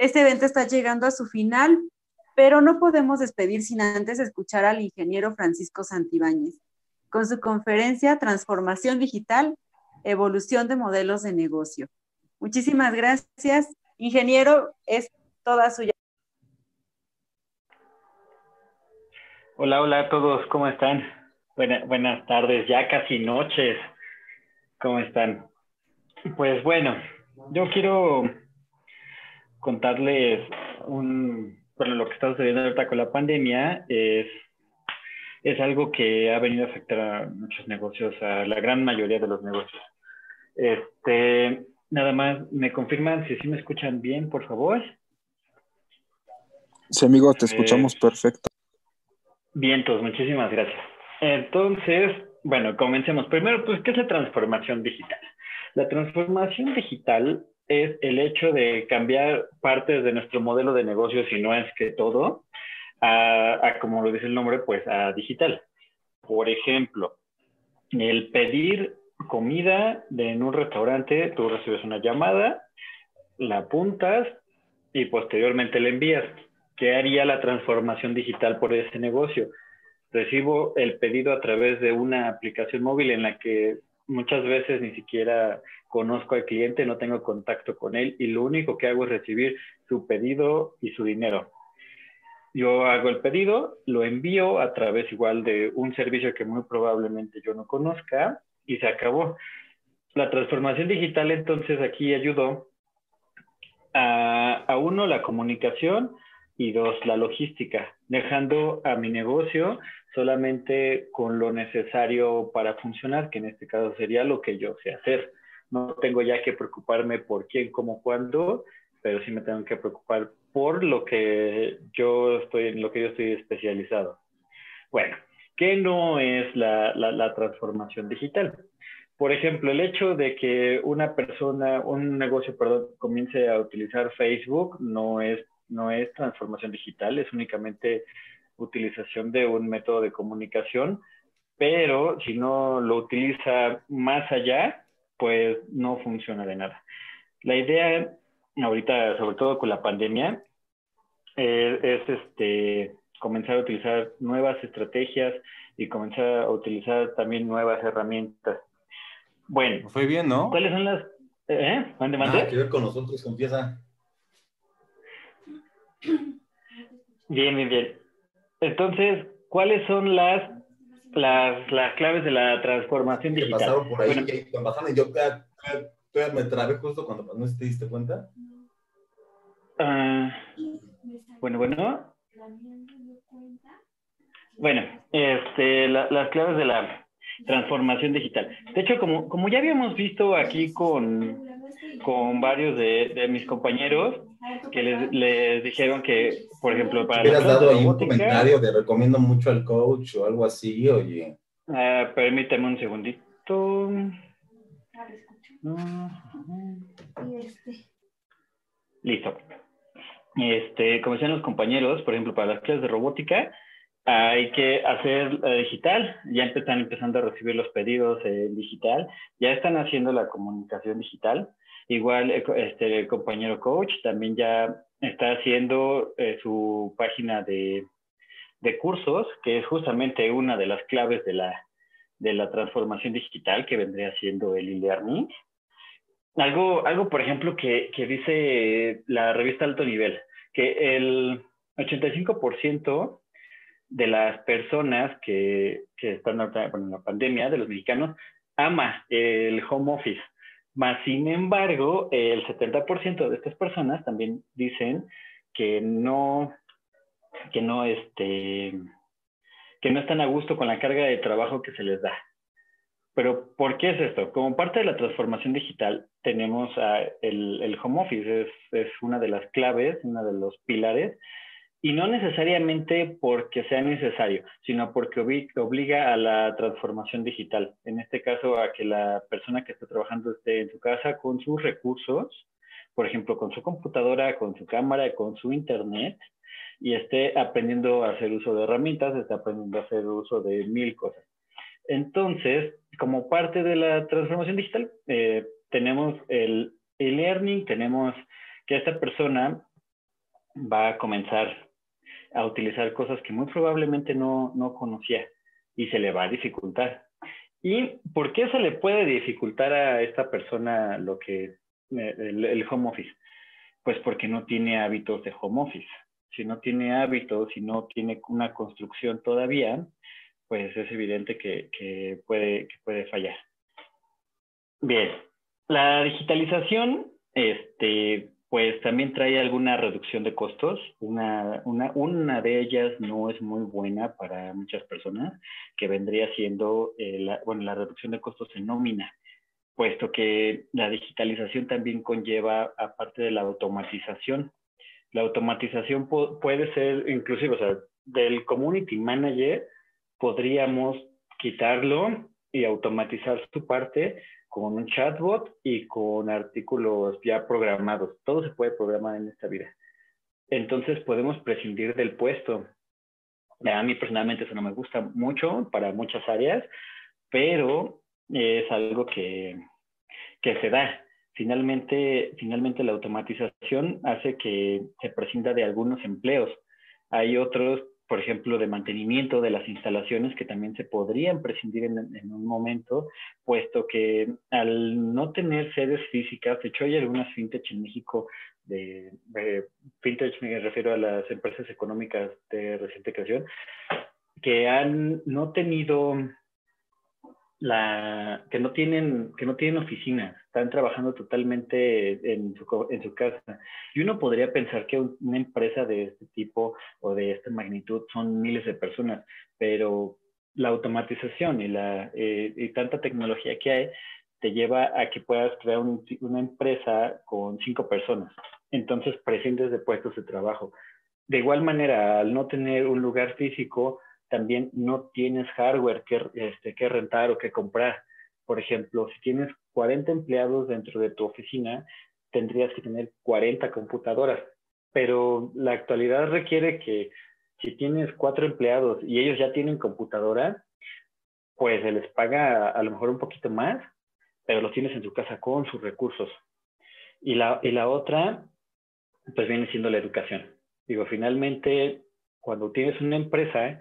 Este evento está llegando a su final, pero no podemos despedir sin antes escuchar al ingeniero Francisco Santibáñez con su conferencia Transformación Digital, Evolución de Modelos de Negocio. Muchísimas gracias. Ingeniero, es toda suya. Hola, hola a todos, ¿cómo están? buenas tardes, ya casi noches. ¿Cómo están? Pues bueno, yo quiero contarles un, bueno, lo que está sucediendo ahorita con la pandemia es, es algo que ha venido a afectar a muchos negocios, a la gran mayoría de los negocios. Este, nada más, ¿me confirman si sí me escuchan bien, por favor? Sí, amigo, te escuchamos perfecto. Bien, pues muchísimas gracias. Entonces, bueno, comencemos. Primero, pues, ¿qué es la transformación digital? La transformación digital es el hecho de cambiar partes de nuestro modelo de negocio, si no es que todo, a, como lo dice el nombre, pues a digital. Por ejemplo, el pedir comida en un restaurante, tú recibes una llamada, la apuntas y posteriormente la envías. ¿Qué haría la transformación digital por ese negocio? Recibo el pedido a través de una aplicación móvil en la que muchas veces ni siquiera conozco al cliente, no tengo contacto con él y lo único que hago es recibir su pedido y su dinero. Yo hago el pedido, lo envío a través igual de un servicio que muy probablemente yo no conozca y se acabó. La transformación digital entonces aquí ayudó a, a uno la comunicación y dos la logística, dejando a mi negocio solamente con lo necesario para funcionar, que en este caso sería lo que yo sé hacer. No tengo ya que preocuparme por quién, cómo, cuándo, pero sí me tengo que preocupar por lo que yo estoy, en lo que yo estoy especializado. Bueno, ¿qué no es la, la, la transformación digital? Por ejemplo, el hecho de que una persona, un negocio, perdón, comience a utilizar Facebook no es, no es transformación digital, es únicamente utilización de un método de comunicación, pero si no lo utiliza más allá, pues no funciona de nada. La idea ahorita, sobre todo con la pandemia, eh, es este, comenzar a utilizar nuevas estrategias y comenzar a utilizar también nuevas herramientas. Bueno. Fue bien, ¿no? ¿Cuáles son las... ¿Eh? ¿Mande, mande? Nada que ver con nosotros, confiesa. Bien, bien, bien. Entonces, ¿cuáles son las, las, las claves de la transformación digital? pasaron por ahí, bueno, y yo me trabé justo cuando no te diste cuenta. Uh, bueno, bueno. Bueno, este, la, las claves de la transformación digital. De hecho, como, como ya habíamos visto aquí con, con varios de, de mis compañeros, que les, les, dijeron que, por ejemplo, para... ¿Hubieras dado ahí un comentario de recomiendo mucho al coach o algo así, oye? Uh, permíteme un segundito. Listo. Este, como decían los compañeros, por ejemplo, para las clases de robótica, hay que hacer digital, ya están empezando a recibir los pedidos en digital, ya están haciendo la comunicación digital. Igual eh, este, el compañero coach también ya está haciendo eh, su página de, de, cursos, que es justamente una de las claves de la, de la transformación digital que vendría siendo el e-learning. Algo, algo, por ejemplo, que, que dice la revista Alto Nivel, que el 85% de las personas que, que están en la pandemia, de los mexicanos, ama el home office. Más sin embargo, el 70% de estas personas también dicen que no, que no, este, que no están a gusto con la carga de trabajo que se les da. Pero, ¿por qué es esto? Como parte de la transformación digital, tenemos el, el, home office, es, es, una de las claves, uno de los pilares y no necesariamente porque sea necesario, sino porque obliga a la transformación digital. En este caso, a que la persona que está trabajando esté en su casa con sus recursos, por ejemplo, con su computadora, con su cámara, con su internet, y esté aprendiendo a hacer uso de herramientas, esté aprendiendo a hacer uso de mil cosas. Entonces, como parte de la transformación digital, eh, tenemos el e-learning, tenemos que esta persona va a comenzar a utilizar cosas que muy probablemente no, no conocía y se le va a dificultar. ¿Y por qué se le puede dificultar a esta persona lo que el, el, home office? Pues porque no tiene hábitos de home office. Si no tiene hábitos, si no tiene una construcción todavía, pues es evidente que, que puede, que puede fallar. Bien, la digitalización, este, pues también trae alguna reducción de costos. Una, una, una, de ellas no es muy buena para muchas personas, que vendría siendo eh, la, bueno, la reducción de costos en nómina, puesto que la digitalización también conlleva, aparte de la automatización, la automatización puede ser inclusive, o sea, del community manager podríamos quitarlo y automatizar su parte con un chatbot y con artículos ya programados. Todo se puede programar en esta vida. Entonces podemos prescindir del puesto. A mí personalmente eso no me gusta mucho para muchas áreas, pero es algo que, que se da. Finalmente, finalmente la automatización hace que se prescinda de algunos empleos. Hay otros por ejemplo, de mantenimiento de las instalaciones que también se podrían prescindir en, un momento, puesto que al no tener sedes físicas, de hecho hay algunas fintech en México, de, fintech me refiero a las empresas económicas de reciente creación, que han no tenido la que no tienen que no tienen oficinas, están trabajando totalmente en su, en su casa. Y uno podría pensar que una empresa de este tipo o de esta magnitud son miles de personas, pero la automatización y la eh, y tanta tecnología que hay te lleva a que puedas crear una empresa con cinco personas. Entonces prescindes de puestos de trabajo. De igual manera, al no tener un lugar físico, también no tienes hardware que, este, que rentar o que comprar. Por ejemplo, si tienes 40 empleados dentro de tu oficina, tendrías que tener 40 computadoras. Pero la actualidad requiere que si tienes cuatro empleados y ellos ya tienen computadora, pues se les paga a lo mejor un poquito más, pero los tienes en su casa con sus recursos. Y la, y la otra, pues viene siendo la educación. Digo, finalmente, cuando tienes una empresa,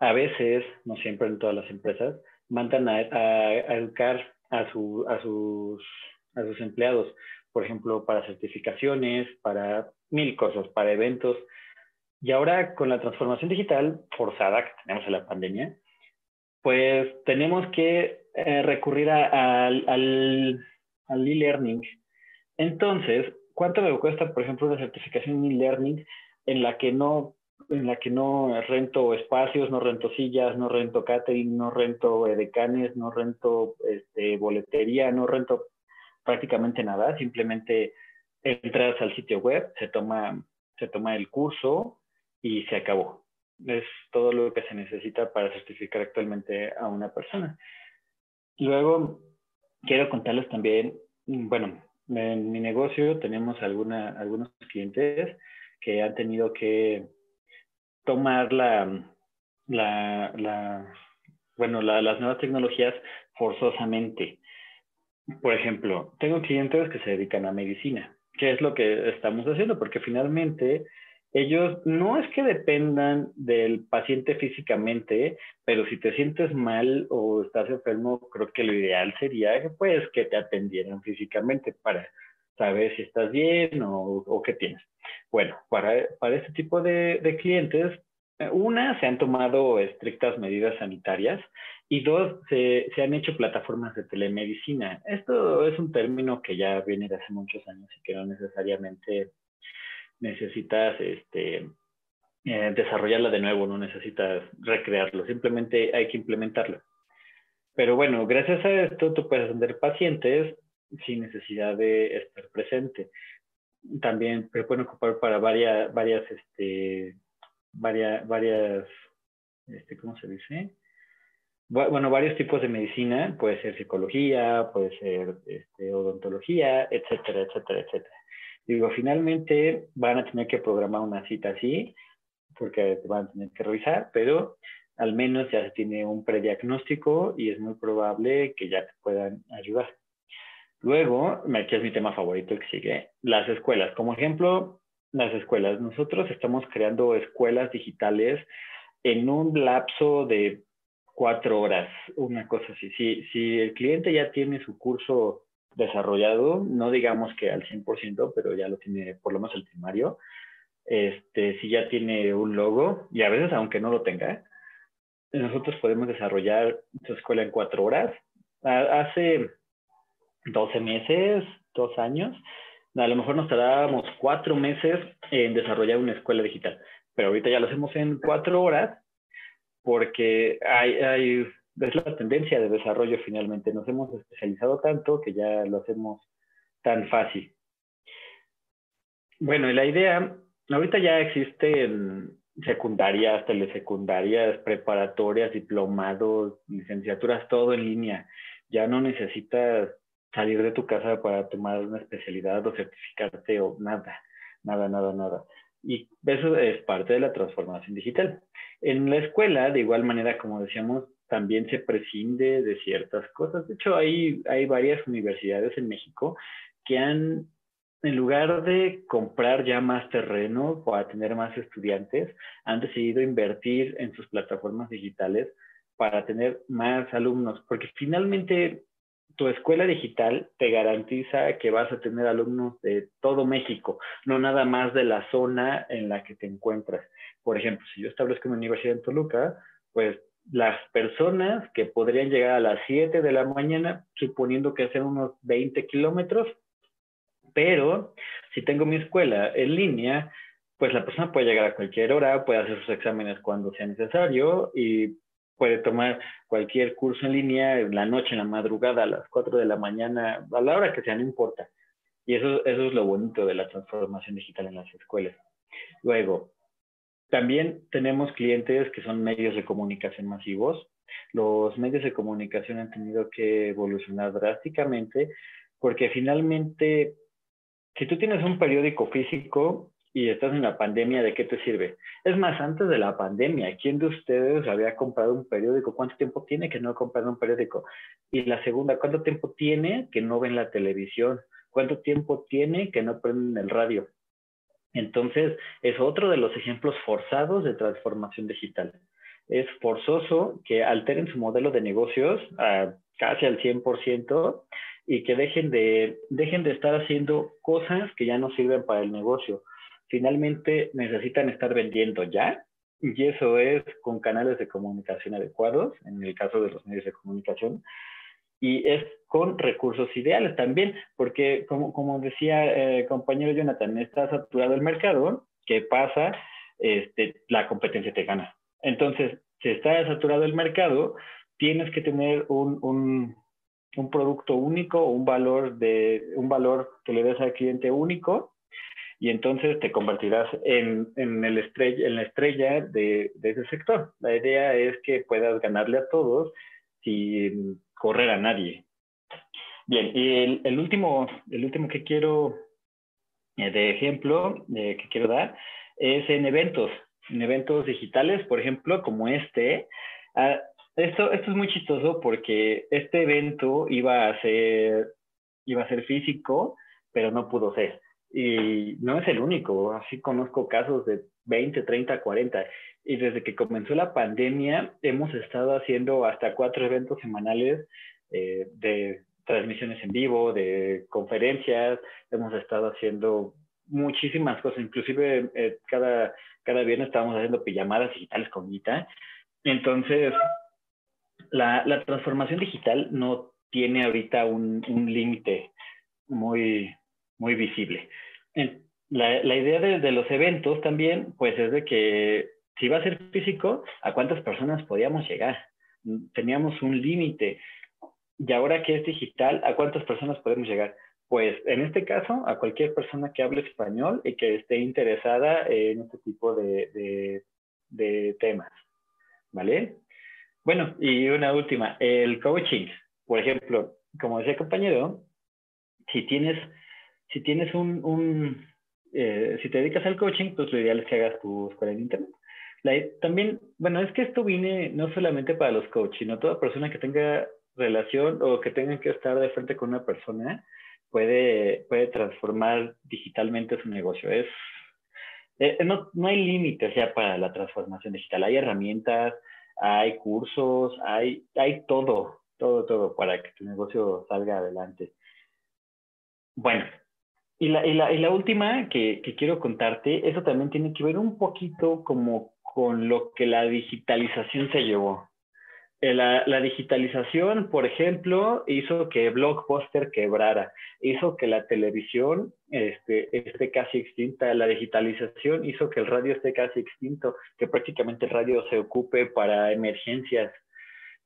a veces, no siempre en todas las empresas, mandan a, educar a, su, a, sus, a sus empleados, por ejemplo, para certificaciones, para mil cosas, para eventos. Y ahora con la transformación digital forzada que tenemos en la pandemia, pues tenemos que eh, recurrir al e-learning. Entonces, ¿cuánto me cuesta, por ejemplo, una certificación e-learning en la que no en la que no rento espacios, no rento sillas, no rento catering, no rento edecanes, no rento este, boletería, no rento prácticamente nada, simplemente entras al sitio web, se toma, se toma el curso y se acabó. Es todo lo que se necesita para certificar actualmente a una persona. Luego, quiero contarles también, bueno, en mi negocio tenemos alguna, algunos clientes que han tenido que tomar la, la, bueno, las nuevas tecnologías forzosamente. Por ejemplo, tengo clientes que se dedican a medicina. ¿Qué es lo que estamos haciendo? Porque finalmente ellos no es que dependan del paciente físicamente, pero si te sientes mal o estás enfermo, creo que lo ideal sería que, pues, que te atendieran físicamente para saber si estás bien o, o qué tienes. Bueno, para, para este tipo de, de clientes, eh, una, se han tomado estrictas medidas sanitarias y dos, se, se, han hecho plataformas de telemedicina. Esto es un término que ya viene de hace muchos años y que no necesariamente necesitas este, eh, desarrollarla de nuevo, no necesitas recrearlo, simplemente hay que implementarlo. Pero bueno, gracias a esto tú puedes atender pacientes sin necesidad de estar presente también se pueden ocupar para varias, varias, este, varias, varias, este, ¿cómo se dice? Bueno, varios tipos de medicina, puede ser psicología, puede ser este, odontología, etcétera, etcétera, etcétera. Digo, finalmente van a tener que programar una cita así, porque van a tener que revisar, pero al menos ya se tiene un prediagnóstico y es muy probable que ya te puedan ayudar. Luego, aquí es mi tema favorito que sigue, las escuelas. Como ejemplo, las escuelas. Nosotros estamos creando escuelas digitales en un lapso de cuatro horas, una cosa así. Si, si el cliente ya tiene su curso desarrollado, no digamos que al 100%, pero ya lo tiene por lo menos el primario, este, si ya tiene un logo, y a veces aunque no lo tenga, nosotros podemos desarrollar su escuela en cuatro horas. Hace 12 meses, dos años, a lo mejor nos tardábamos cuatro meses en desarrollar una escuela digital, pero ahorita ya lo hacemos en cuatro horas porque hay, hay, es la tendencia de desarrollo finalmente. Nos hemos especializado tanto que ya lo hacemos tan fácil. Bueno, y la idea, ahorita ya existen secundarias, telesecundarias, preparatorias, diplomados, licenciaturas, todo en línea. Ya no necesitas salir de tu casa para tomar una especialidad o certificarte o nada, nada, nada, nada. Y eso es parte de la transformación digital. En la escuela, de igual manera, como decíamos, también se prescinde de ciertas cosas. De hecho, hay, hay varias universidades en México que han, en lugar de comprar ya más terreno para tener más estudiantes, han decidido invertir en sus plataformas digitales para tener más alumnos, porque finalmente tu escuela digital te garantiza que vas a tener alumnos de todo México, no nada más de la zona en la que te encuentras. Por ejemplo, si yo establezco una universidad en Toluca, pues las personas que podrían llegar a las 7 de la mañana, suponiendo que hacen unos 20 kilómetros, pero si tengo mi escuela en línea, pues la persona puede llegar a cualquier hora, puede hacer sus exámenes cuando sea necesario y puede tomar cualquier curso en línea en la noche, en la madrugada, a las 4 de la mañana, a la hora que sea, no importa. Y eso, eso es lo bonito de la transformación digital en las escuelas. Luego, también tenemos clientes que son medios de comunicación masivos. Los medios de comunicación han tenido que evolucionar drásticamente porque finalmente, si tú tienes un periódico físico, y estás en la pandemia, ¿de qué te sirve? Es más, antes de la pandemia, ¿quién de ustedes había comprado un periódico? ¿Cuánto tiempo tiene que no ha comprado un periódico? Y la segunda, ¿cuánto tiempo tiene que no ven la televisión? ¿Cuánto tiempo tiene que no prenden el radio? Entonces, es otro de los ejemplos forzados de transformación digital. Es forzoso que alteren su modelo de negocios a casi al 100% y que dejen de, dejen de estar haciendo cosas que ya no sirven para el negocio finalmente necesitan estar vendiendo ya, y eso es con canales de comunicación adecuados, en el caso de los medios de comunicación, y es con recursos ideales también, porque como, como decía eh, compañero Jonathan, está saturado el mercado, ¿qué pasa? Este, la competencia te gana. Entonces, si está saturado el mercado, tienes que tener un, un, un producto único, un valor, de, un valor que le des al cliente único y entonces te convertirás en, en, el estrella, en la estrella de, ese sector. La idea es que puedas ganarle a todos sin correr a nadie. Bien, y el, el último, el último que quiero, eh, de ejemplo, eh, que quiero dar, es en eventos, en eventos digitales, por ejemplo, como este. Ah, esto, esto es muy chistoso porque este evento iba a ser, iba a ser físico, pero no pudo ser. Y no es el único, así conozco casos de 20, 30, 40. Y desde que comenzó la pandemia hemos estado haciendo hasta cuatro eventos semanales eh, de transmisiones en vivo, de conferencias, hemos estado haciendo muchísimas cosas, inclusive eh, cada, cada viernes estábamos haciendo pijamadas digitales con Gita. Entonces, la, la transformación digital no tiene ahorita un, un límite muy, muy visible. La, la idea de, de, los eventos también, pues es de que si va a ser físico, ¿a cuántas personas podíamos llegar? Teníamos un límite. Y ahora que es digital, ¿a cuántas personas podemos llegar? Pues en este caso, a cualquier persona que hable español y que esté interesada en este tipo de, de, de temas. ¿Vale? Bueno, y una última, el coaching. Por ejemplo, como decía el compañero, si tienes si tienes un, un eh, si te dedicas al coaching, pues lo ideal es que hagas tu escuela en internet. también, bueno, es que esto viene no solamente para los coaches, sino toda persona que tenga relación o que tenga que estar de frente con una persona puede, puede transformar digitalmente su negocio. Es, eh, no, no hay límites ya para la transformación digital. Hay herramientas, hay cursos, hay, hay todo, todo, todo para que tu negocio salga adelante. Bueno, y la, y la, y la última que, quiero contarte, eso también tiene que ver un poquito como con lo que la digitalización se llevó. Eh, la, la, digitalización, por ejemplo, hizo que Blockbuster quebrara, hizo que la televisión este, esté casi extinta, la digitalización hizo que el radio esté casi extinto, que prácticamente el radio se ocupe para emergencias,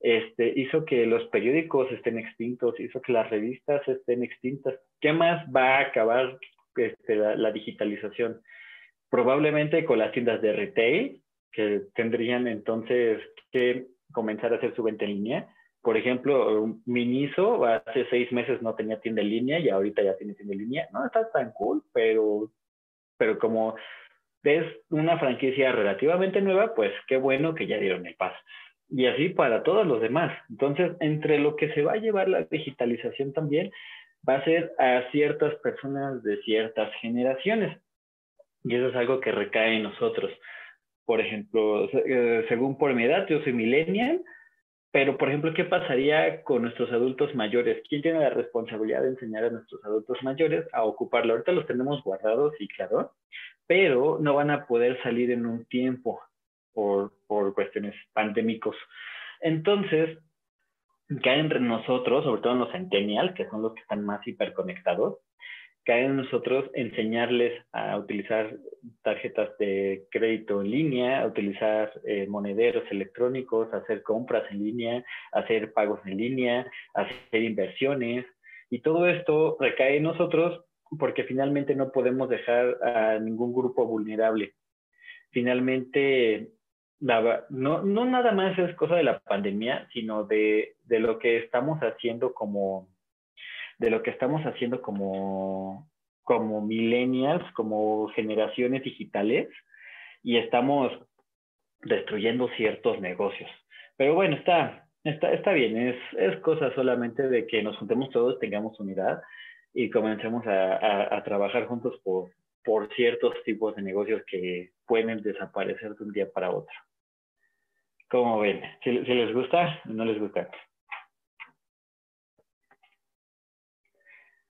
este, hizo que los periódicos estén extintos, hizo que las revistas estén extintas. ¿Qué más va a acabar este, la, la digitalización? Probablemente con las tiendas de retail, que tendrían entonces que comenzar a hacer su venta en línea. Por ejemplo, Miniso hace seis meses no tenía tienda en línea y ahorita ya tiene tienda en línea. No está tan cool, pero, pero como es una franquicia relativamente nueva, pues qué bueno que ya dieron el paso. Y así para todos los demás. Entonces, entre lo que se va a llevar la digitalización también, va a ser a ciertas personas de ciertas generaciones. Y eso es algo que recae en nosotros. Por ejemplo, eh, según por mi edad, yo soy millennial, pero por ejemplo, ¿qué pasaría con nuestros adultos mayores? ¿Quién tiene la responsabilidad de enseñar a nuestros adultos mayores a ocuparlo? Ahorita los tenemos guardados, sí, claro, pero no van a poder salir en un tiempo por, por cuestiones pandémicos. Entonces, caen entre nosotros, sobre todo en los centennials, que son los que están más hiperconectados, cae en nosotros enseñarles a utilizar tarjetas de crédito en línea, a utilizar eh, monederos electrónicos, a hacer compras en línea, a hacer pagos en línea, a hacer inversiones. Y todo esto recae en nosotros porque finalmente no podemos dejar a ningún grupo vulnerable. Finalmente, no, no nada más es cosa de la pandemia, sino de, de lo que estamos haciendo como de lo que estamos haciendo como, como millennials, como generaciones digitales, y estamos destruyendo ciertos negocios. Pero bueno, está, está, está bien, es, es cosa solamente de que nos juntemos todos, tengamos unidad y comencemos a, a, trabajar juntos por, por ciertos tipos de negocios que pueden desaparecer de un día para otro. ¿Cómo ven? ¿Si, si les gusta o no les gusta?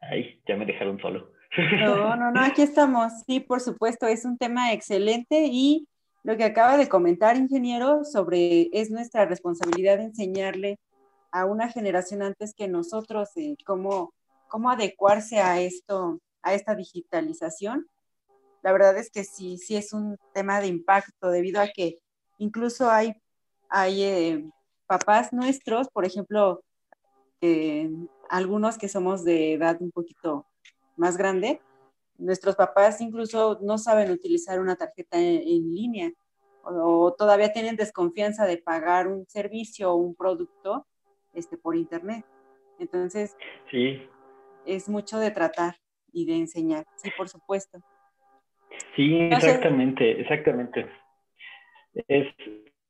Ay, ya me dejaron solo. No, no, no, aquí estamos. Sí, por supuesto, es un tema excelente y lo que acaba de comentar, ingeniero, sobre es nuestra responsabilidad enseñarle a una generación antes que nosotros eh, cómo, cómo adecuarse a esto, a esta digitalización. La verdad es que sí, sí es un tema de impacto debido a que incluso hay, hay eh, papás nuestros, por ejemplo, eh, algunos que somos de edad un poquito más grande, nuestros papás incluso no saben utilizar una tarjeta en, línea o, todavía tienen desconfianza de pagar un servicio o un producto este, por internet. Entonces, sí. es mucho de tratar y de enseñar, sí, por supuesto. Sí, exactamente, exactamente. Es,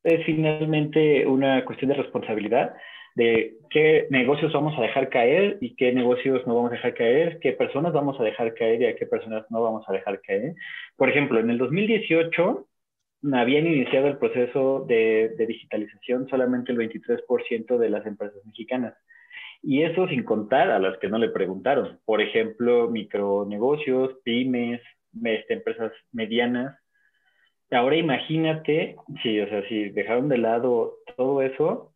es finalmente una cuestión de responsabilidad de qué negocios vamos a dejar caer y qué negocios no vamos a dejar caer, qué personas vamos a dejar caer y a qué personas no vamos a dejar caer. Por ejemplo, en el 2018 habían iniciado el proceso de, digitalización solamente el 23% de las empresas mexicanas. Y eso sin contar a las que no le preguntaron. Por ejemplo, micronegocios, pymes, este, empresas medianas. Ahora imagínate, sí, o sea, si dejaron de lado todo eso,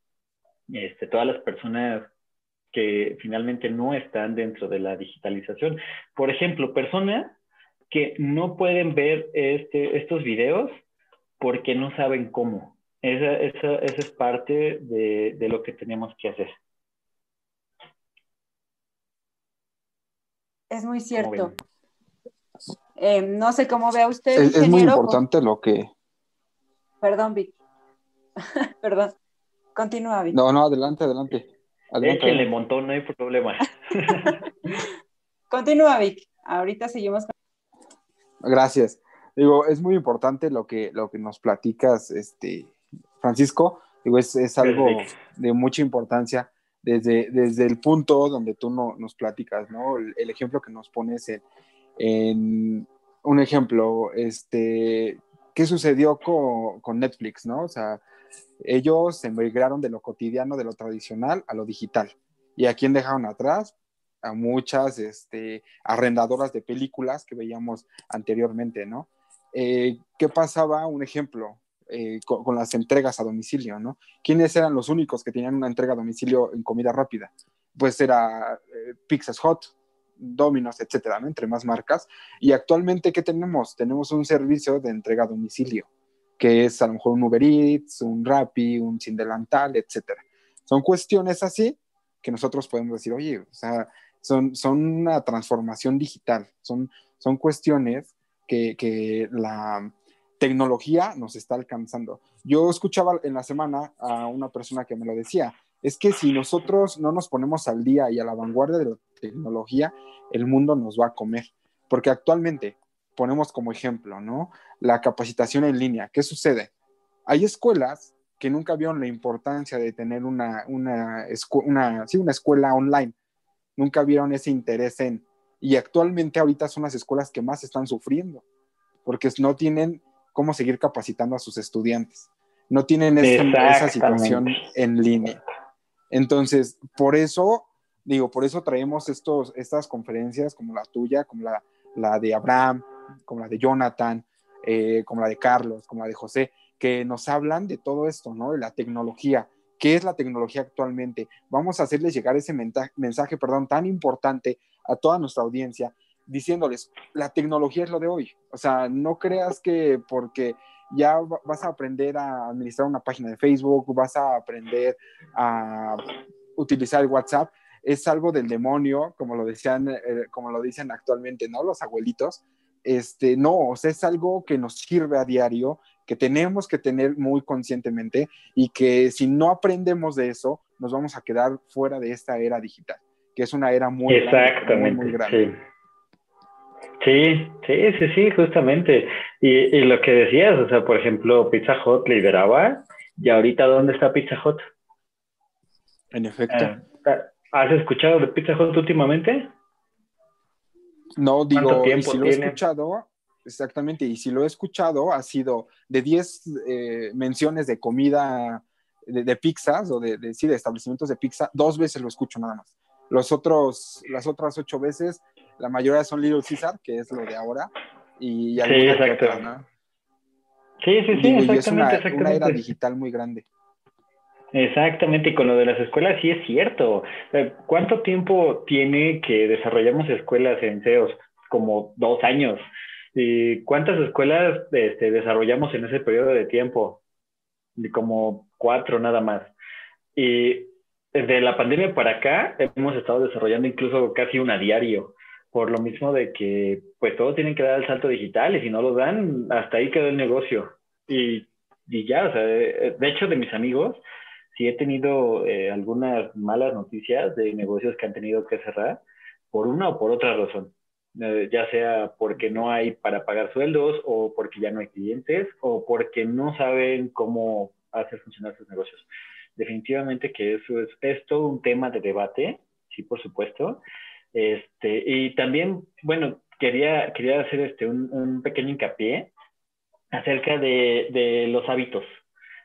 este, todas las personas que finalmente no están dentro de la digitalización. Por ejemplo, personas que no pueden ver este, estos videos porque no saben cómo. Esa, esa, esa es parte de, de, lo que tenemos que hacer. Es muy cierto. Eh, no sé cómo vea usted. Es, es muy importante lo que... Perdón, Vic. Perdón. Continúa, Vic. No, no, adelante, adelante. adelante Échale montón, no hay problema. Continúa, Vic. Ahorita seguimos. Gracias. Digo, es muy importante lo que, lo que nos platicas, este, Francisco. Digo, es, es algo de mucha importancia desde, desde el punto donde tú no, nos platicas, ¿no? El, el, ejemplo que nos pones en, en, un ejemplo, este, ¿qué sucedió con, Netflix, no? O sea, ellos se migraron de lo cotidiano, de lo tradicional, a lo digital. ¿Y a quién dejaron atrás? A muchas este, arrendadoras de películas que veíamos anteriormente, ¿no? Eh, ¿Qué pasaba? Un ejemplo, eh, con, las entregas a domicilio, ¿no? ¿Quiénes eran los únicos que tenían una entrega a domicilio en comida rápida? Pues era eh, Pizzas Hot, Domino's, etcétera. Entre más marcas. Y actualmente, ¿qué tenemos? Tenemos un servicio de entrega a domicilio que es a lo mejor un Uber Eats, un Rappi, un Sin Delantal, etcétera. Son cuestiones así que nosotros podemos decir, oye, son, son una transformación digital, son, son cuestiones que, que la tecnología nos está alcanzando. Yo escuchaba en la semana a una persona que me lo decía, es que si nosotros no nos ponemos al día y a la vanguardia de la tecnología, el mundo nos va a comer. Porque actualmente, ponemos como ejemplo, ¿no? La capacitación en línea. ¿Qué sucede? Hay escuelas que nunca vieron la importancia de tener una, una, una, sí, una escuela online. Nunca vieron ese interés en... Y actualmente ahorita son las escuelas que más están sufriendo, porque no tienen cómo seguir capacitando a sus estudiantes. No tienen esa situación en línea. Entonces, por eso, digo, por eso traemos estos, estas conferencias como la tuya, como la, la de Abraham, como la de Jonathan, eh, como la de Carlos, como la de José, que nos hablan de todo esto, ¿no? De la tecnología. ¿Qué es la tecnología actualmente? Vamos a hacerles llegar ese mensaje, perdón, tan importante a toda nuestra audiencia, diciéndoles, la tecnología es lo de hoy. O sea, no creas que porque ya vas a aprender a administrar una página de Facebook, vas a aprender a utilizar el WhatsApp, es algo del demonio, como lo decían, eh, como lo dicen actualmente, ¿no? Los abuelitos, este, no, o sea, es algo que nos sirve a diario, que tenemos que tener muy conscientemente y que si no aprendemos de eso, nos vamos a quedar fuera de esta era digital, que es una era muy, Exactamente, muy, grande. Sí. sí. sí, sí, justamente. Y, lo que decías, o sea, por ejemplo, Pizza Hut lideraba, y ahorita, ¿dónde está Pizza Hut? En efecto. Eh, ¿Has escuchado de Pizza Hut últimamente? No, digo, y si lo he escuchado, exactamente, y si lo he escuchado, ha sido de 10 eh, menciones de comida, de, pizzas o de, sí, de establecimientos de pizza, dos veces lo escucho nada más. Los otros, las otras ocho veces, la mayoría son Little Caesar, que es lo de ahora, y sí, exacto. Sí, sí, sí, exactamente, es una, una era digital muy grande. Exactamente, y con lo de las escuelas sí es cierto. ¿Cuánto tiempo tiene que desarrollamos escuelas en CEOs? Como dos años. ¿Y cuántas escuelas este, desarrollamos en ese periodo de tiempo? Como cuatro nada más. Y desde la pandemia para acá hemos estado desarrollando incluso casi una diario, por lo mismo de que pues todos tienen que dar el salto digital y si no lo dan, hasta ahí quedó el negocio. Y, y ya, o sea, de hecho de mis amigos, sí he tenido eh, algunas malas noticias de negocios que han tenido que cerrar por una o por otra razón. Eh, ya sea porque no hay para pagar sueldos o porque ya no hay clientes o porque no saben cómo hacer funcionar sus negocios. Definitivamente que eso es, es todo un tema de debate, sí, por supuesto. Este, y también, bueno, quería, quería hacer este, un, un pequeño hincapié acerca de, de los hábitos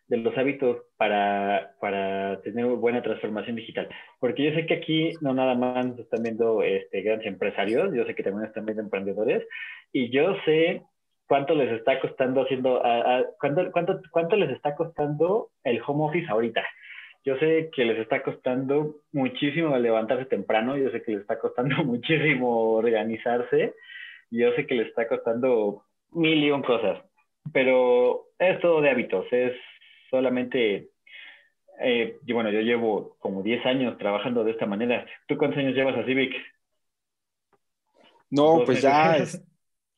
de los hábitos para, para tener buena transformación digital. Porque yo sé que aquí no nada más están viendo este, grandes empresarios, yo sé que también están viendo emprendedores, y yo sé cuánto les está costando haciendo, cuánto, cuánto, cuánto les está costando el home office ahorita. Yo sé que les está costando muchísimo levantarse temprano, yo sé que les está costando muchísimo organizarse, yo sé que les está costando mil y un cosas, pero es todo de hábitos, es solamente, eh, y bueno, yo llevo como 10 años trabajando de esta manera. ¿Tú cuántos años llevas así, Vic? No, pues ya es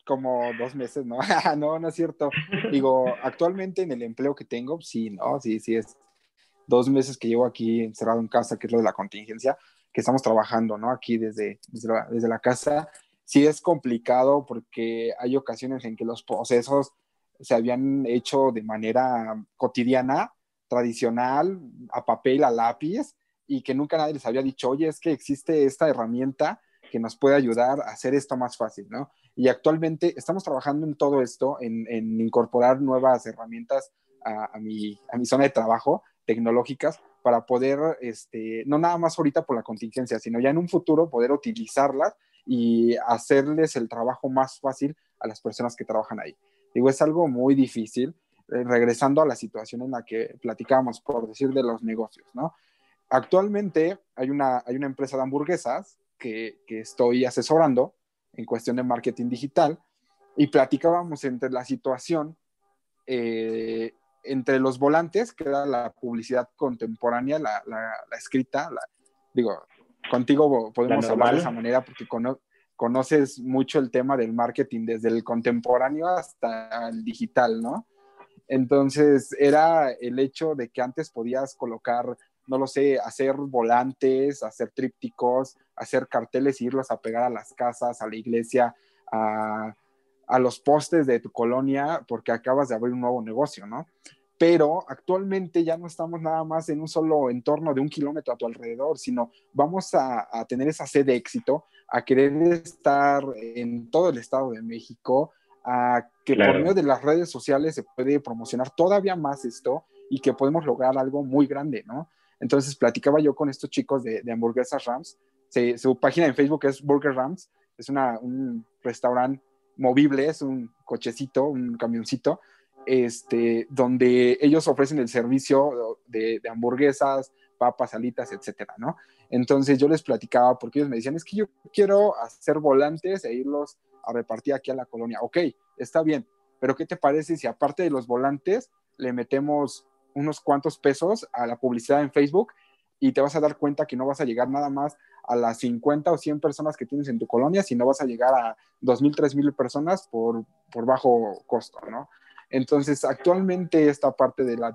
como dos meses, ¿no? no, no es cierto. Digo, actualmente en el empleo que tengo, sí, no, sí, sí es dos meses que llevo aquí encerrado en casa, que es lo de la contingencia, que estamos trabajando, ¿no? Aquí desde, desde, la, desde la casa. Sí es complicado porque hay ocasiones en que los procesos se habían hecho de manera cotidiana, tradicional, a papel, a lápiz, y que nunca nadie les había dicho, oye, es que existe esta herramienta que nos puede ayudar a hacer esto más fácil, ¿no? Y actualmente estamos trabajando en todo esto, en, incorporar nuevas herramientas a, a, mi, a mi zona de trabajo tecnológicas para poder, este, no nada más ahorita por la contingencia, sino ya en un futuro poder utilizarlas y hacerles el trabajo más fácil a las personas que trabajan ahí. Digo, es algo muy difícil, eh, regresando a la situación en la que platicamos, por decir, de los negocios, ¿no? Actualmente hay una, hay una empresa de hamburguesas que, que estoy asesorando en cuestión de marketing digital y platicábamos entre la situación eh, entre los volantes, que era la publicidad contemporánea, la, la, la escrita, la, digo, contigo podemos hablar de esa manera porque cono conoces mucho el tema del marketing desde el contemporáneo hasta el digital, ¿no? Entonces era el hecho de que antes podías colocar, no lo sé, hacer volantes, hacer trípticos, hacer carteles y irlos a pegar a las casas, a la iglesia, a, a los postes de tu colonia, porque acabas de abrir un nuevo negocio, ¿no? pero actualmente ya no estamos nada más en un solo entorno de un kilómetro a tu alrededor, sino vamos a, a, tener esa sed de éxito, a querer estar en todo el Estado de México, a que claro. por medio de las redes sociales se puede promocionar todavía más esto y que podemos lograr algo muy grande, ¿no? Entonces platicaba yo con estos chicos de, de hamburguesas Rams, se, su página en Facebook es Burger Rams, es una, un restaurante movible, es un cochecito, un camioncito, este, donde ellos ofrecen el servicio de, de, hamburguesas, papas, alitas, etcétera, ¿no? Entonces yo les platicaba porque ellos me decían, es que yo quiero hacer volantes e irlos a repartir aquí a la colonia. Ok, está bien, pero ¿qué te parece si aparte de los volantes le metemos unos cuantos pesos a la publicidad en Facebook y te vas a dar cuenta que no vas a llegar nada más a las 50 o 100 personas que tienes en tu colonia, sino vas a llegar a 2.000, 3.000 personas por, por bajo costo, ¿no? Entonces, actualmente esta parte de la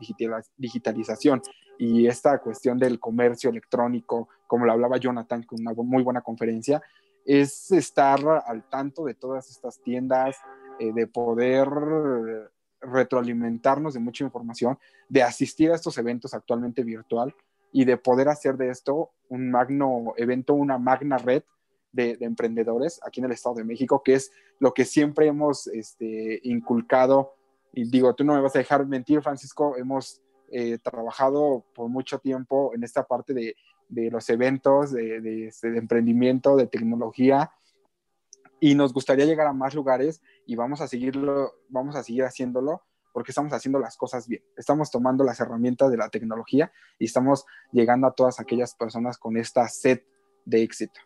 digitalización y esta cuestión del comercio electrónico, como lo hablaba Jonathan, con una muy buena conferencia, es estar al tanto de todas estas tiendas, eh, de poder retroalimentarnos de mucha información, de asistir a estos eventos actualmente virtual y de poder hacer de esto un magno evento, una magna red de, de emprendedores aquí en el Estado de México, que es lo que siempre hemos este, inculcado y digo, tú no me vas a dejar mentir, Francisco, hemos eh, trabajado por mucho tiempo en esta parte de, de los eventos, de, de, de, emprendimiento, de tecnología, y nos gustaría llegar a más lugares y vamos a seguirlo, vamos a seguir haciéndolo porque estamos haciendo las cosas bien. Estamos tomando las herramientas de la tecnología y estamos llegando a todas aquellas personas con esta sed de éxito.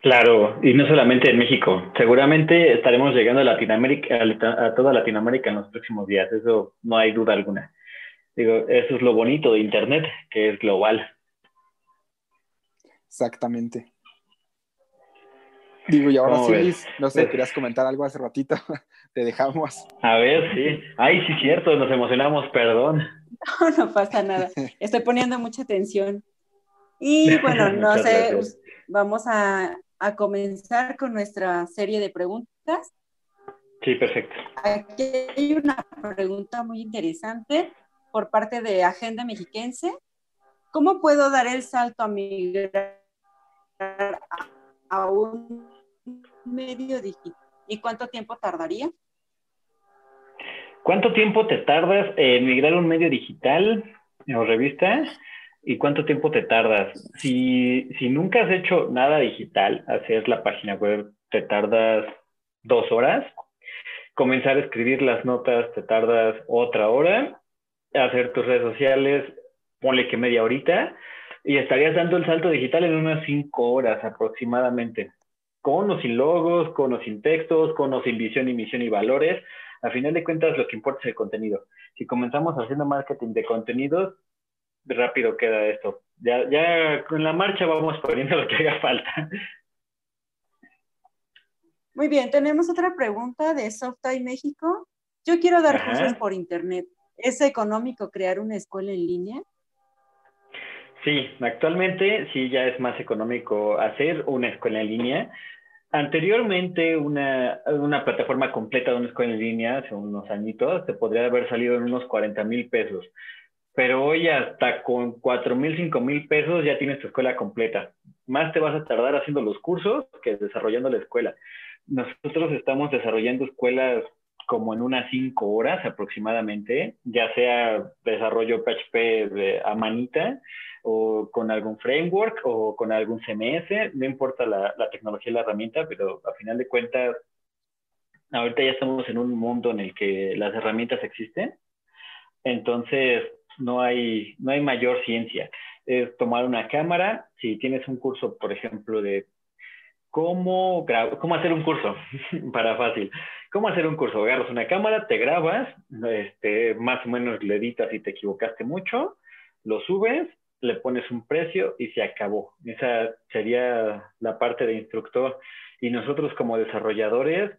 Claro, y no solamente en México. Seguramente estaremos llegando a Latinoamérica, a toda Latinoamérica en los próximos días. Eso no hay duda alguna. Digo, eso es lo bonito de Internet, que es global. Exactamente. Digo, y ahora sí, no sé, querías comentar algo hace ratito. Te dejamos. A ver, sí. Ay, sí, cierto, nos emocionamos, perdón. No, no pasa nada. Estoy poniendo mucha atención. Y bueno, no sé, vamos a a comenzar con nuestra serie de preguntas. Sí, perfecto. Aquí hay una pregunta muy interesante por parte de Agenda Mexiquense. ¿Cómo puedo dar el salto a migrar a un medio digital? ¿Y cuánto tiempo tardaría? ¿Cuánto tiempo te tardas en migrar a un medio digital o revista? ¿Y cuánto tiempo te tardas? Si, si nunca has hecho nada digital, hacer la página web te tardas dos horas. Comenzar a escribir las notas te tardas otra hora. Hacer tus redes sociales, ponle que media horita. Y estarías dando el salto digital en unas cinco horas aproximadamente. Con o sin logos, con o sin textos, con o sin visión y misión y valores. A final de cuentas, lo que importa es el contenido. Si comenzamos haciendo marketing de contenidos, rápido queda esto. Ya, ya con la marcha vamos poniendo lo que haga falta. Muy bien, tenemos otra pregunta de Softai México. Yo quiero dar Ajá. cursos por internet. ¿Es económico crear una escuela en línea? Sí, actualmente sí ya es más económico hacer una escuela en línea. Anteriormente, una, una plataforma completa de una escuela en línea, hace unos añitos, te podría haber salido en unos 40 mil pesos pero hoy hasta con cuatro mil, cinco mil pesos ya tienes tu escuela completa. Más te vas a tardar haciendo los cursos que desarrollando la escuela. nosotros estamos desarrollando escuelas como en unas cinco horas aproximadamente, ya sea desarrollo PHP a manita o con algún framework o con algún CMS, no importa la, la tecnología y la herramienta, pero a final de cuentas, ahorita ya estamos en un mundo en el que las herramientas existen, entonces no hay, no hay mayor ciencia. Es tomar una cámara, si tienes un curso, por ejemplo, de cómo, cómo hacer un curso, para fácil. ¿Cómo hacer un curso? Agarras una cámara, te grabas, este, más o menos le editas si te equivocaste mucho, lo subes, le pones un precio y se acabó. Esa sería la parte de instructor. Y nosotros como desarrolladores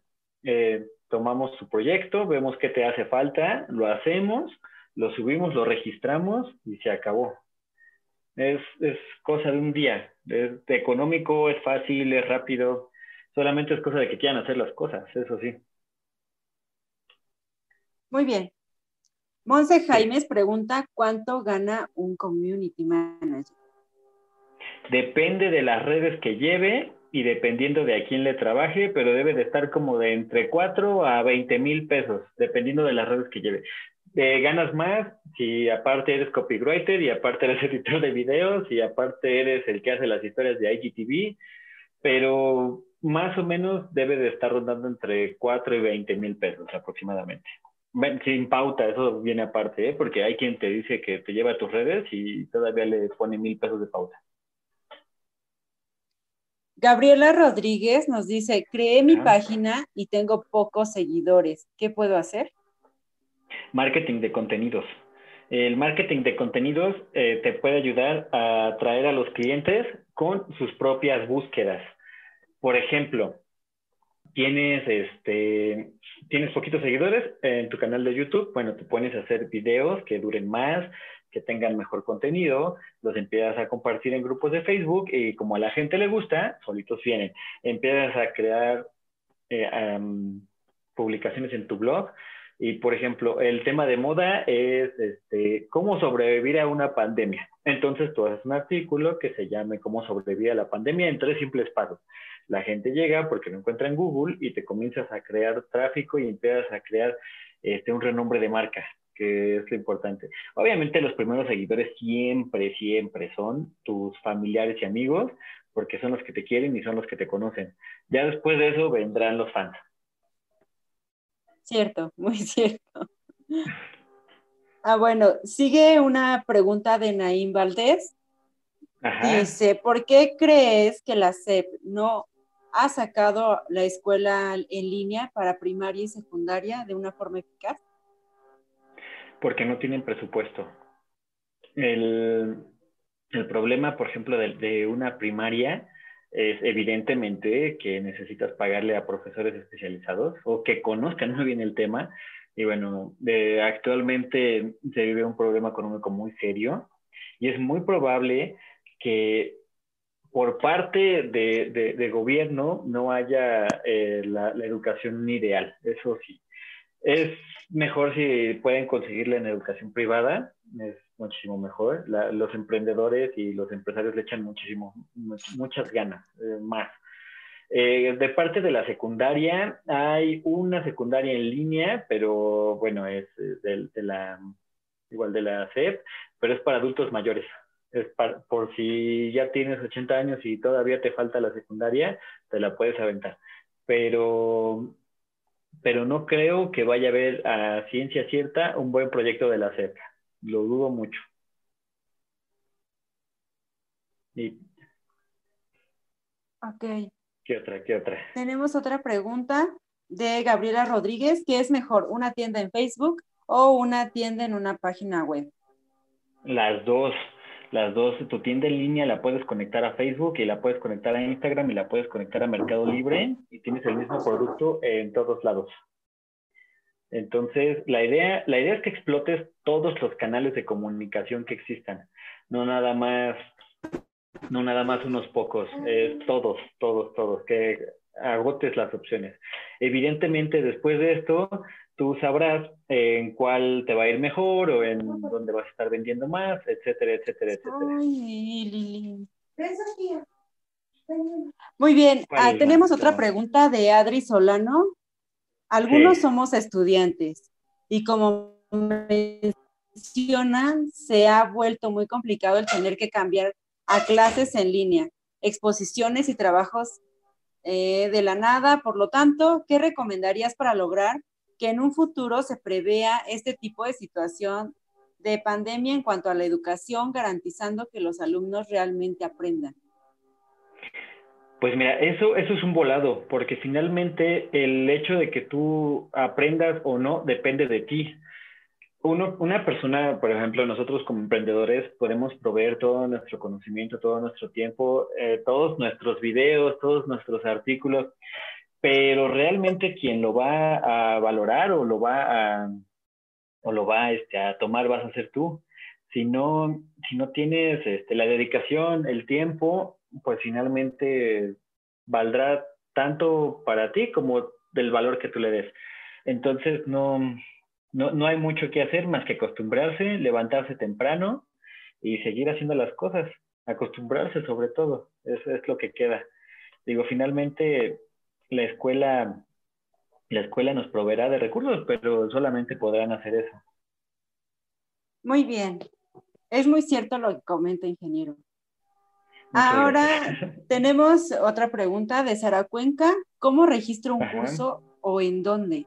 eh, tomamos su proyecto, vemos qué te hace falta, lo hacemos, lo subimos, lo registramos y se acabó. Es, es cosa de un día. Es económico, es fácil, es rápido. Solamente es cosa de que quieran hacer las cosas, eso sí. Muy bien. Monse Jaimes pregunta, ¿cuánto gana un community manager? Depende de las redes que lleve y dependiendo de a quién le trabaje, pero debe de estar como de entre 4 a 20 mil pesos, dependiendo de las redes que lleve. Eh, ganas más si aparte eres copywriter y aparte eres editor de videos y aparte eres el que hace las historias de IGTV, pero más o menos debe de estar rondando entre 4 y 20 mil pesos aproximadamente. Sin pauta, eso viene aparte, ¿eh? porque hay quien te dice que te lleva a tus redes y todavía le pone mil pesos de pauta. Gabriela Rodríguez nos dice, creé mi página y tengo pocos seguidores. ¿Qué puedo hacer? Marketing de contenidos. El marketing de contenidos eh, te puede ayudar a atraer a los clientes con sus propias búsquedas. Por ejemplo, tienes, este, tienes poquitos seguidores en tu canal de YouTube, bueno, te pones a hacer videos que duren más, que tengan mejor contenido, los empiezas a compartir en grupos de Facebook y como a la gente le gusta, solitos vienen. Empiezas a crear eh, publicaciones en tu blog y, por ejemplo, el tema de moda es este, cómo sobrevivir a una pandemia. Entonces tú haces un artículo que se llame cómo sobrevivir a la pandemia en tres simples pasos. La gente llega porque lo encuentra en Google y te comienzas a crear tráfico y empiezas a crear este, un renombre de marca, que es lo importante. Obviamente los primeros seguidores siempre, siempre son tus familiares y amigos, porque son los que te quieren y son los que te conocen. Ya después de eso vendrán los fans. Cierto, muy cierto. Ah, bueno, sigue una pregunta de Naim Valdés. Dice, ¿por qué crees que la SEP no ha sacado la escuela en línea para primaria y secundaria de una forma eficaz? Porque no tienen presupuesto. El, problema, por ejemplo, de, una primaria es evidentemente que necesitas pagarle a profesores especializados o que conozcan muy bien el tema. Y bueno, actualmente se vive un problema económico muy serio y es muy probable que por parte de, gobierno no haya eh, la, educación ideal, eso sí. Es mejor si pueden conseguirla en educación privada, muchísimo mejor. los emprendedores y los empresarios le echan muchísimo, muchas ganas, eh, más. Eh, de parte de la secundaria, hay una secundaria en línea, pero bueno, es de, de la, igual de la SEP, pero es para adultos mayores es por si ya tienes 80 años y todavía te falta la secundaria, te la puedes aventar. Pero, pero no creo que vaya a haber a ciencia cierta un buen proyecto de la CEP. Lo dudo mucho. Ok. ¿Qué otra? ¿Qué otra? Tenemos otra pregunta de Gabriela Rodríguez. ¿Qué es mejor, una tienda en Facebook o una tienda en una página web? Las dos las dos, tu tienda en línea la puedes conectar a Facebook y la puedes conectar a Instagram y la puedes conectar a Mercado Libre y tienes el mismo producto en todos lados. Entonces, la idea, la idea es que explotes todos los canales de comunicación que existan, no nada más, no nada más unos pocos, todos, todos, todos, que agotes las opciones. Evidentemente, después de esto, tú sabrás en cuál te va a ir mejor o en dónde vas a estar vendiendo más, etcétera, etcétera, etcétera. Ay, Lili. Muy bien, ¿Cuál ah, tenemos otra otra? pregunta de Adri Solano. Algunos somos estudiantes y como mencionan, se ha vuelto muy complicado el tener que cambiar a clases en línea, exposiciones y trabajos eh, de la nada. Por lo tanto, ¿qué recomendarías para lograr que en un futuro se prevea este tipo de situación de pandemia en cuanto a la educación, garantizando que los alumnos realmente aprendan? Pues mira, eso, eso es un volado, porque finalmente el hecho de que tú aprendas o no depende de ti. Una persona, por ejemplo, nosotros como emprendedores podemos proveer todo nuestro conocimiento, todo nuestro tiempo, eh, todos nuestros videos, todos nuestros artículos, pero realmente quien lo va a valorar o lo va a, o lo va este, a tomar vas a ser tú. Si no, si no tienes este, la dedicación, el tiempo, pues finalmente valdrá tanto para ti como del valor que tú le des. Entonces no, no, no hay mucho que hacer más que acostumbrarse, levantarse temprano y seguir haciendo las cosas, acostumbrarse sobre todo, eso es lo que queda. Digo, finalmente la escuela, la escuela nos proveerá de recursos, pero solamente podrán hacer eso. Muy bien. Es muy cierto lo que comenta, ingeniero. Ahora tenemos otra pregunta de Sara Cuenca. ¿Cómo registro un Ajá. curso o en dónde?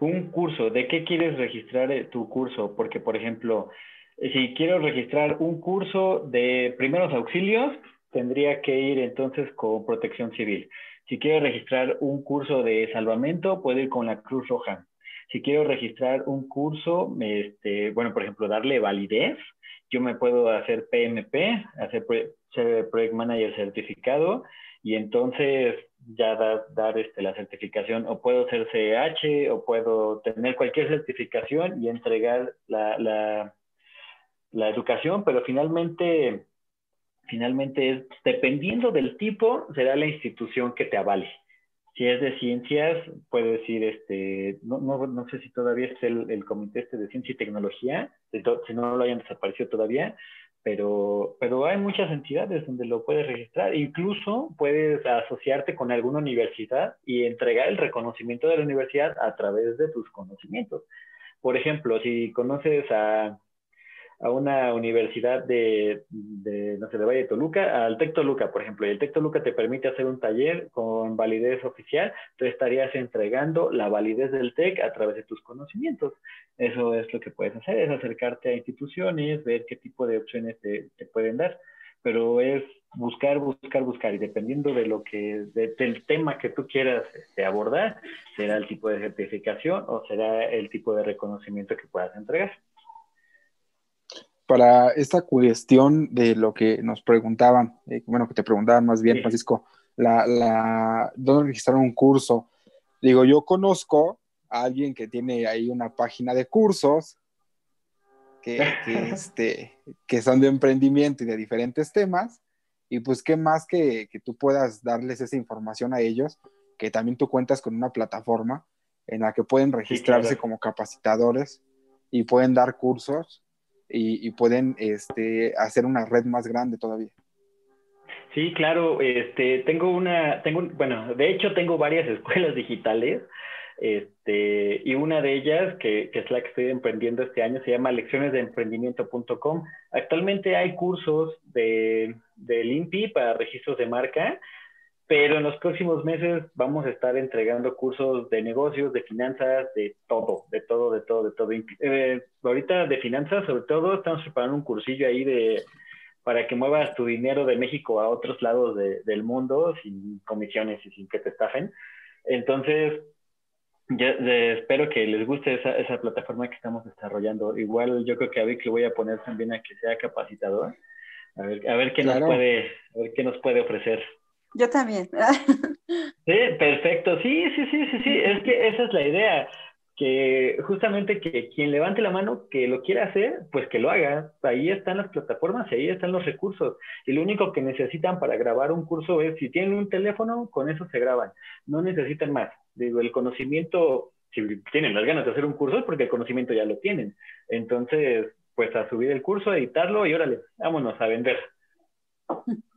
Un curso, ¿de qué quieres registrar eh, tu curso? Porque, por ejemplo, eh, si quiero registrar un curso de primeros auxilios, tendría que ir entonces con protección civil. Si quiero registrar un curso de salvamento, puedo ir con la Cruz Roja. Si quiero registrar un curso, este, bueno, por ejemplo, darle validez, yo me puedo hacer PMP, hacer ser Project Manager certificado y entonces ya da- dar este, la certificación o puedo ser CH o puedo tener cualquier certificación y entregar la, la, la educación, pero finalmente, finalmente es dependiendo del tipo, será la institución que te avale. Si es de ciencias, puede decir, este, no, no, no sé si todavía es el, el comité este de ciencia y tecnología, si no lo hayan desaparecido todavía, pero, pero hay muchas entidades donde lo puedes registrar. Incluso puedes asociarte con alguna universidad y entregar el reconocimiento de la universidad a través de tus conocimientos. Por ejemplo, si conoces a, a una universidad de, de, no sé, de Valle de Toluca, al TEC Toluca, por ejemplo, y el TEC Toluca te permite hacer un taller con validez oficial, tú estarías entregando la validez del TEC a través de tus conocimientos. Eso es lo que puedes hacer, es acercarte a instituciones, ver qué tipo de opciones te, te pueden dar, pero es buscar, buscar, buscar, y dependiendo de lo que, de, del tema que tú quieras este, abordar, será el tipo de certificación o será el tipo de reconocimiento que puedas entregar. Para esta cuestión de lo que nos preguntaban, eh, bueno, que te preguntaban más bien, Sí. Francisco, la, la, ¿dónde registrar un curso? Digo, yo conozco a alguien que tiene ahí una página de cursos que, que, este, que son de emprendimiento y de diferentes temas, y pues qué más que, que tú puedas darles esa información a ellos, que también tú cuentas con una plataforma en la que pueden registrarse claro. como capacitadores y pueden dar cursos y, pueden este, hacer una red más grande todavía. Sí, claro, este, tengo una, tengo, bueno, de hecho tengo varias escuelas digitales, este, y una de ellas, que, que es la que estoy emprendiendo este año, se llama leccionesdeemprendimiento.com. Actualmente hay cursos de, del INPI para registros de marca, pero en los próximos meses vamos a estar entregando cursos de negocios, de finanzas, de todo, de todo, de todo, de todo. Eh, ahorita de finanzas, sobre todo, estamos preparando un cursillo ahí de para que muevas tu dinero de México a otros lados de, del mundo sin comisiones y sin que te estafen. Entonces, yo espero que les guste esa, esa, plataforma que estamos desarrollando. Igual yo creo que a Vic le voy a poner también a que sea capacitador. A ver, a ver qué claro. nos puede, a ver qué nos puede ofrecer. Yo también. sí, perfecto. Sí, sí, sí, sí, sí. Es que esa es la idea. Que justamente que quien levante la mano, que lo quiera hacer, pues que lo haga. Ahí están las plataformas y ahí están los recursos. Y lo único que necesitan para grabar un curso es, si tienen un teléfono, con eso se graban. No necesitan más. Digo, el conocimiento, si tienen las ganas de hacer un curso, es porque el conocimiento ya lo tienen. Entonces, pues a subir el curso, a editarlo y órale, vámonos a vender.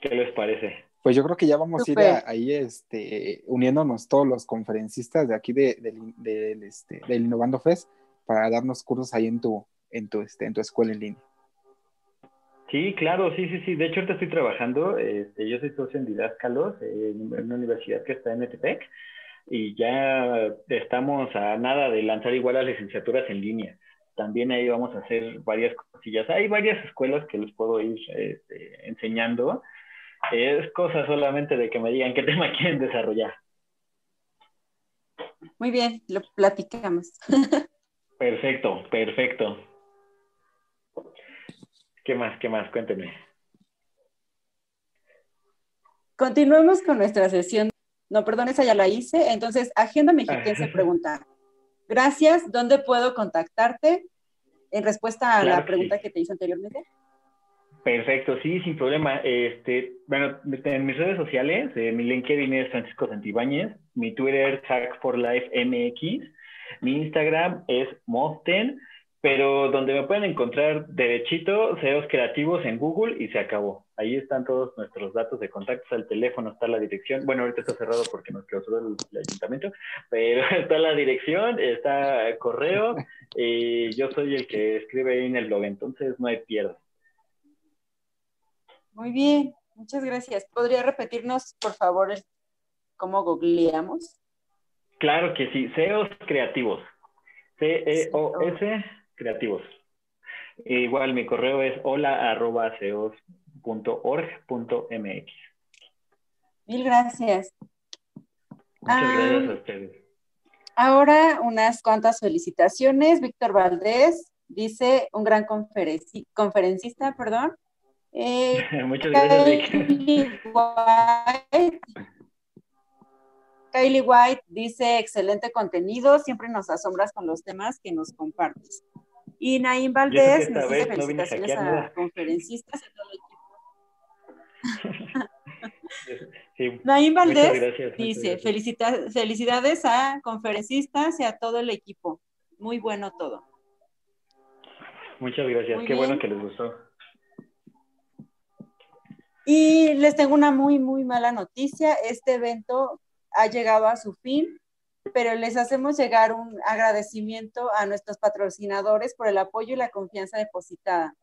¿Qué les parece? Pues yo creo que ya vamos a ir Súper. ahí este, uniéndonos todos los conferencistas de aquí de, del- del, este, del Innovando Fest para darnos cursos ahí en tu, en tu, este, en tu escuela en línea. Sí, claro, sí, sí, sí. De hecho, ahorita estoy trabajando. este, yo soy socio en Didáscalos, eh, en una universidad que está en Metepec, y ya estamos a nada de lanzar igual las licenciaturas en línea. También ahí vamos a hacer varias cosillas. Hay varias escuelas que les puedo ir este, enseñando. Es cosa solamente de que me digan qué tema quieren desarrollar. Muy bien, lo platicamos. Perfecto, perfecto. ¿Qué más? ¿Qué más? Cuéntenme. Continuemos con nuestra sesión. No, perdón, esa ya la hice. Entonces, Agenda Mexiquense Ajá. pregunta. Gracias, ¿dónde puedo contactarte? En respuesta a Claro la que pregunta sí. que te hice anteriormente. Perfecto, sí, sin problema. Este, bueno, en mis redes sociales, eh, mi LinkedIn es Francisco Santibáñez, mi Twitter Hack for Life MX, mi Instagram es Mosten, pero donde me pueden encontrar derechito, CEOs creativos en Google y se acabó. Ahí están todos nuestros datos de contactos, al teléfono está la dirección. Bueno, ahorita está cerrado porque nos clausuró el, el ayuntamiento, pero está la dirección, está el correo y yo soy el que escribe ahí en el blog, entonces no hay pierde. Muy bien, muchas gracias. ¿Podría repetirnos, por favor, cómo googleamos? Claro que sí, CEOs creativos. C-E-O-S creativos. E igual mi correo es hola arroba ceos.org.mx. Mil gracias. Muchas Ah. gracias a ustedes. Ahora unas cuantas felicitaciones. Víctor Valdés dice, un gran conferenci- conferencista, perdón. Eh, Muchas gracias, Vic. Kylie White. Kylie White dice, excelente contenido, siempre nos asombras con los temas que nos compartes. Y Naim Valdés nos dice no a felicitaciones hackear a nada. conferencistas y a todo el equipo. Sí, Naim Valdés gracias. dice. "Felicita- felicidades a conferencistas y a todo el equipo. Muy bueno todo. Muchas gracias. Muy Qué bueno bien. que les gustó. Y les tengo una muy, muy mala noticia. Este evento ha llegado a su fin, pero les hacemos llegar un agradecimiento a nuestros patrocinadores por el apoyo y la confianza depositada.